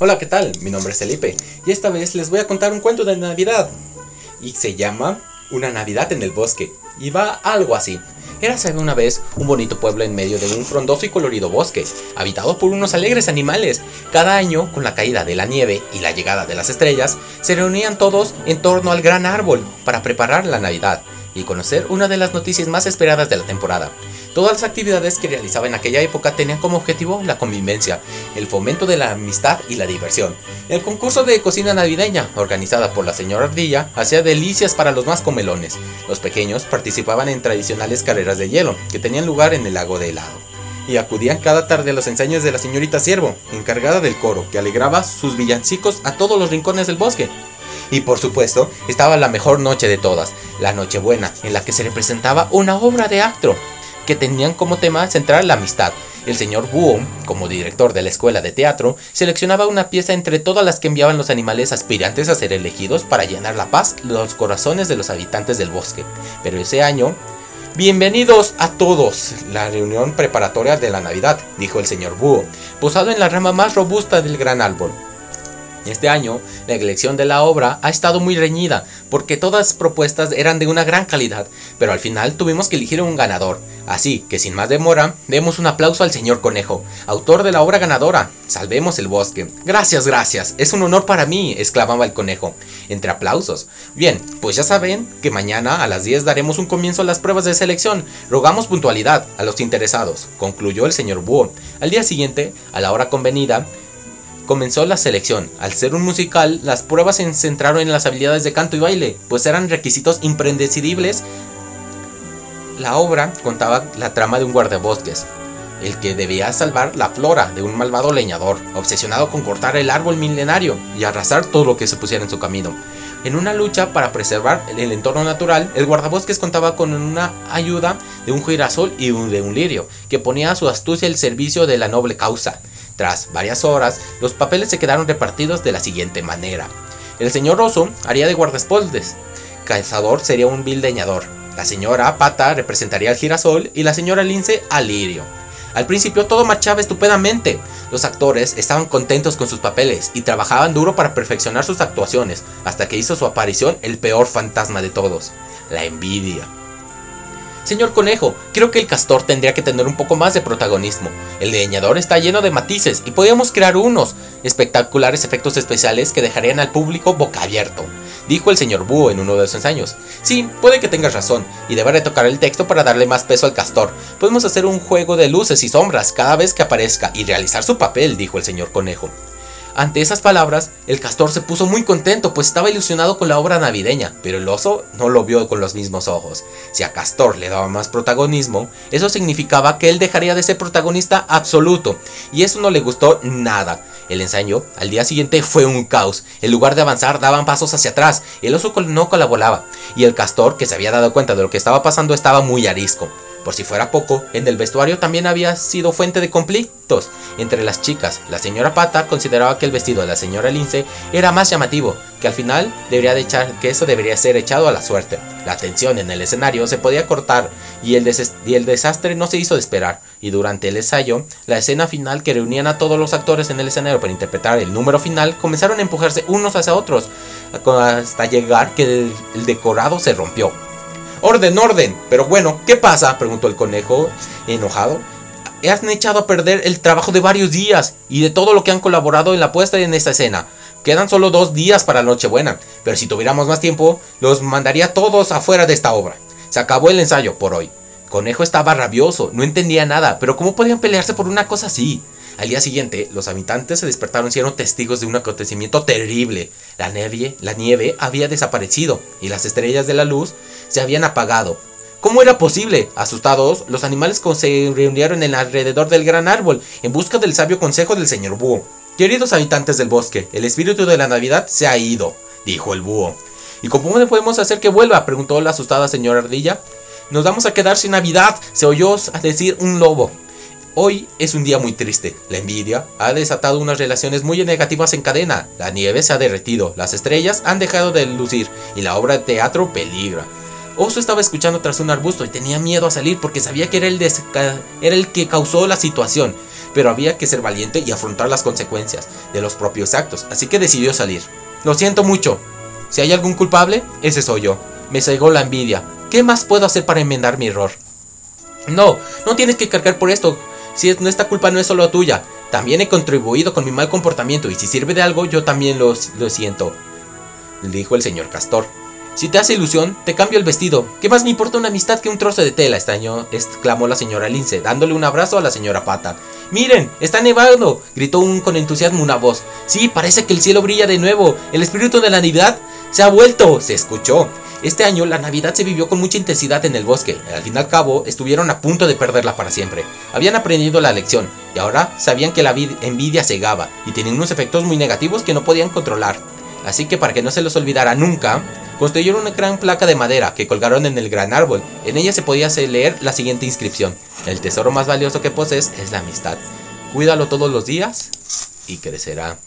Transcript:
Hola, ¿qué tal? Mi nombre es Felipe y esta vez les voy a contar un cuento de Navidad. Y se llama Una Navidad en el Bosque. Y va algo así. Érase una vez un bonito pueblo en medio de un frondoso y colorido bosque, habitado por unos alegres animales. Cada año, con la caída de la nieve y la llegada de las estrellas, se reunían todos en torno al gran árbol para preparar la Navidad y conocer una de las noticias más esperadas de la temporada. Todas las actividades que realizaba en aquella época tenían como objetivo la convivencia, el fomento de la amistad y la diversión. El concurso de cocina navideña, organizada por la señora Ardilla, hacía delicias para los más comelones. Los pequeños participaban en tradicionales carreras de hielo, que tenían lugar en el lago de helado. Y acudían cada tarde a los ensayos de la señorita Siervo, encargada del coro, que alegraba sus villancicos a todos los rincones del bosque. Y por supuesto, estaba la mejor noche de todas, la Nochebuena, en la que se representaba una obra de acto, que tenían como tema central la amistad. El señor Búho, como director de la escuela de teatro, seleccionaba una pieza entre todas las que enviaban los animales aspirantes a ser elegidos para llenar la paz los corazones de los habitantes del bosque. Pero ese año, Bienvenidos a todos, la reunión preparatoria de la Navidad, dijo el señor Búho, posado en la rama más robusta del gran árbol. Este año, la elección de la obra ha estado muy reñida, porque todas propuestas eran de una gran calidad, pero al final tuvimos que elegir un ganador. Así que sin más demora, demos un aplauso al señor Conejo, autor de la obra ganadora. Salvemos el bosque. Gracias, gracias, es un honor para mí, exclamaba el conejo, entre aplausos. Bien, pues ya saben que mañana a las 10 daremos un comienzo a las pruebas de selección. Rogamos puntualidad a los interesados, concluyó el señor Búho. Al día siguiente, a la hora convenida, comenzó la selección. Al ser un musical, las pruebas se centraron en las habilidades de canto y baile, pues eran requisitos imprescindibles. La obra contaba la trama de un guardabosques, el que debía salvar la flora de un malvado leñador, obsesionado con cortar el árbol milenario y arrasar todo lo que se pusiera en su camino. En una lucha para preservar el entorno natural, el guardabosques contaba con una ayuda de un girasol y de un lirio, que ponía a su astucia el servicio de la noble causa. Tras varias horas, los papeles se quedaron repartidos de la siguiente manera. El señor Oso haría de guardaespoldes, Cazador sería un vildeñador, la señora Pata representaría al girasol y la señora Lince al lirio. Al principio todo marchaba estupendamente. Los actores estaban contentos con sus papeles y trabajaban duro para perfeccionar sus actuaciones, hasta que hizo su aparición el peor fantasma de todos, la envidia. Señor Conejo, creo que el castor tendría que tener un poco más de protagonismo. El leñador está lleno de matices y podríamos crear unos espectaculares efectos especiales que dejarían al público boca abierto, dijo el señor Búho en uno de sus ensayos. Sí, puede que tengas razón, y deberé tocar el texto para darle más peso al castor. Podemos hacer un juego de luces y sombras cada vez que aparezca y realizar su papel, dijo el señor Conejo. Ante esas palabras, el castor se puso muy contento, pues estaba ilusionado con la obra navideña, pero el oso no lo vio con los mismos ojos. Si a Castor le daba más protagonismo, eso significaba que él dejaría de ser protagonista absoluto, y eso no le gustó nada. El ensayo al día siguiente fue un caos. En lugar de avanzar, daban pasos hacia atrás. El oso no colaboraba, y el castor, que se había dado cuenta de lo que estaba pasando, estaba muy arisco. Por si fuera poco, en el vestuario también había sido fuente de conflictos entre las chicas. La señora Pata consideraba que el vestido de la señora Lince era más llamativo, que al final debería de echar, que eso debería ser echado a la suerte. La tensión en el escenario se podía cortar y el, desastre no se hizo de esperar. Y durante el ensayo, la escena final que reunían a todos los actores en el escenario para interpretar el número final comenzaron a empujarse unos hacia otros hasta llegar que el decorado se rompió. Orden, orden. Pero bueno, ¿qué pasa? preguntó el conejo, enojado. Han echado a perder el trabajo de varios días y de todo lo que han colaborado en la puesta en esta escena. Quedan solo dos días para la Nochebuena, pero si tuviéramos más tiempo, los mandaría todos afuera de esta obra. Se acabó el ensayo por hoy. Conejo estaba rabioso, no entendía nada, pero ¿cómo podían pelearse por una cosa así? Al día siguiente, los habitantes se despertaron y eran testigos de un acontecimiento terrible. La nieve, la nieve había desaparecido y las estrellas de la luz se habían apagado. ¿Cómo era posible? Asustados, los animales se reunieron en alrededor del gran árbol en busca del sabio consejo del señor búho. Queridos habitantes del bosque, el espíritu de la Navidad se ha ido, dijo el búho. ¿Y cómo podemos hacer que vuelva? preguntó la asustada señora ardilla. Nos vamos a quedar sin Navidad, se oyó decir un lobo. Hoy es un día muy triste. La envidia ha desatado unas relaciones muy negativas en cadena. La nieve se ha derretido, las estrellas han dejado de lucir y la obra de teatro peligra. Oso estaba escuchando tras un arbusto y tenía miedo a salir porque sabía que era el, que causó la situación. pero había que ser valiente y afrontar las consecuencias de los propios actos, así que decidió salir. Lo siento mucho. Si hay algún culpable, ese soy yo. Me cegó la envidia. ¿Qué más puedo hacer para enmendar mi error? No, no tienes que cargar por esto. Si es, esta culpa no es solo tuya. También he contribuido con mi mal comportamiento y si sirve de algo, yo también lo, lo siento. Dijo el señor Castor. Si te hace ilusión, te cambio el vestido. ¿Qué más me importa una amistad que un trozo de tela? extrañó, exclamó la señora Lince, dándole un abrazo a la señora Pata. Miren, está nevando, gritó un, con entusiasmo una voz. Sí, parece que el cielo brilla de nuevo. El espíritu de la Navidad se ha vuelto, se escuchó. Este año la Navidad se vivió con mucha intensidad en el bosque. Al fin y al cabo, estuvieron a punto de perderla para siempre. Habían aprendido la lección y ahora sabían que la envidia cegaba y tenía unos efectos muy negativos que no podían controlar. Así que para que no se los olvidara nunca, construyeron una gran placa de madera que colgaron en el gran árbol. En ella se podía leer la siguiente inscripción. El tesoro más valioso que posees es la amistad. Cuídalo todos los días y crecerá.